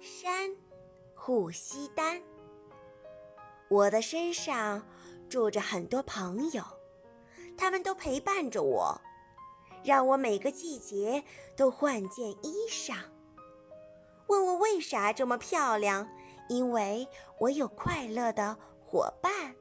山，护西丹。我的身上住着很多朋友，他们都陪伴着我，让我每个季节都换件衣裳。问我为啥这么漂亮，因为我有快乐的伙伴。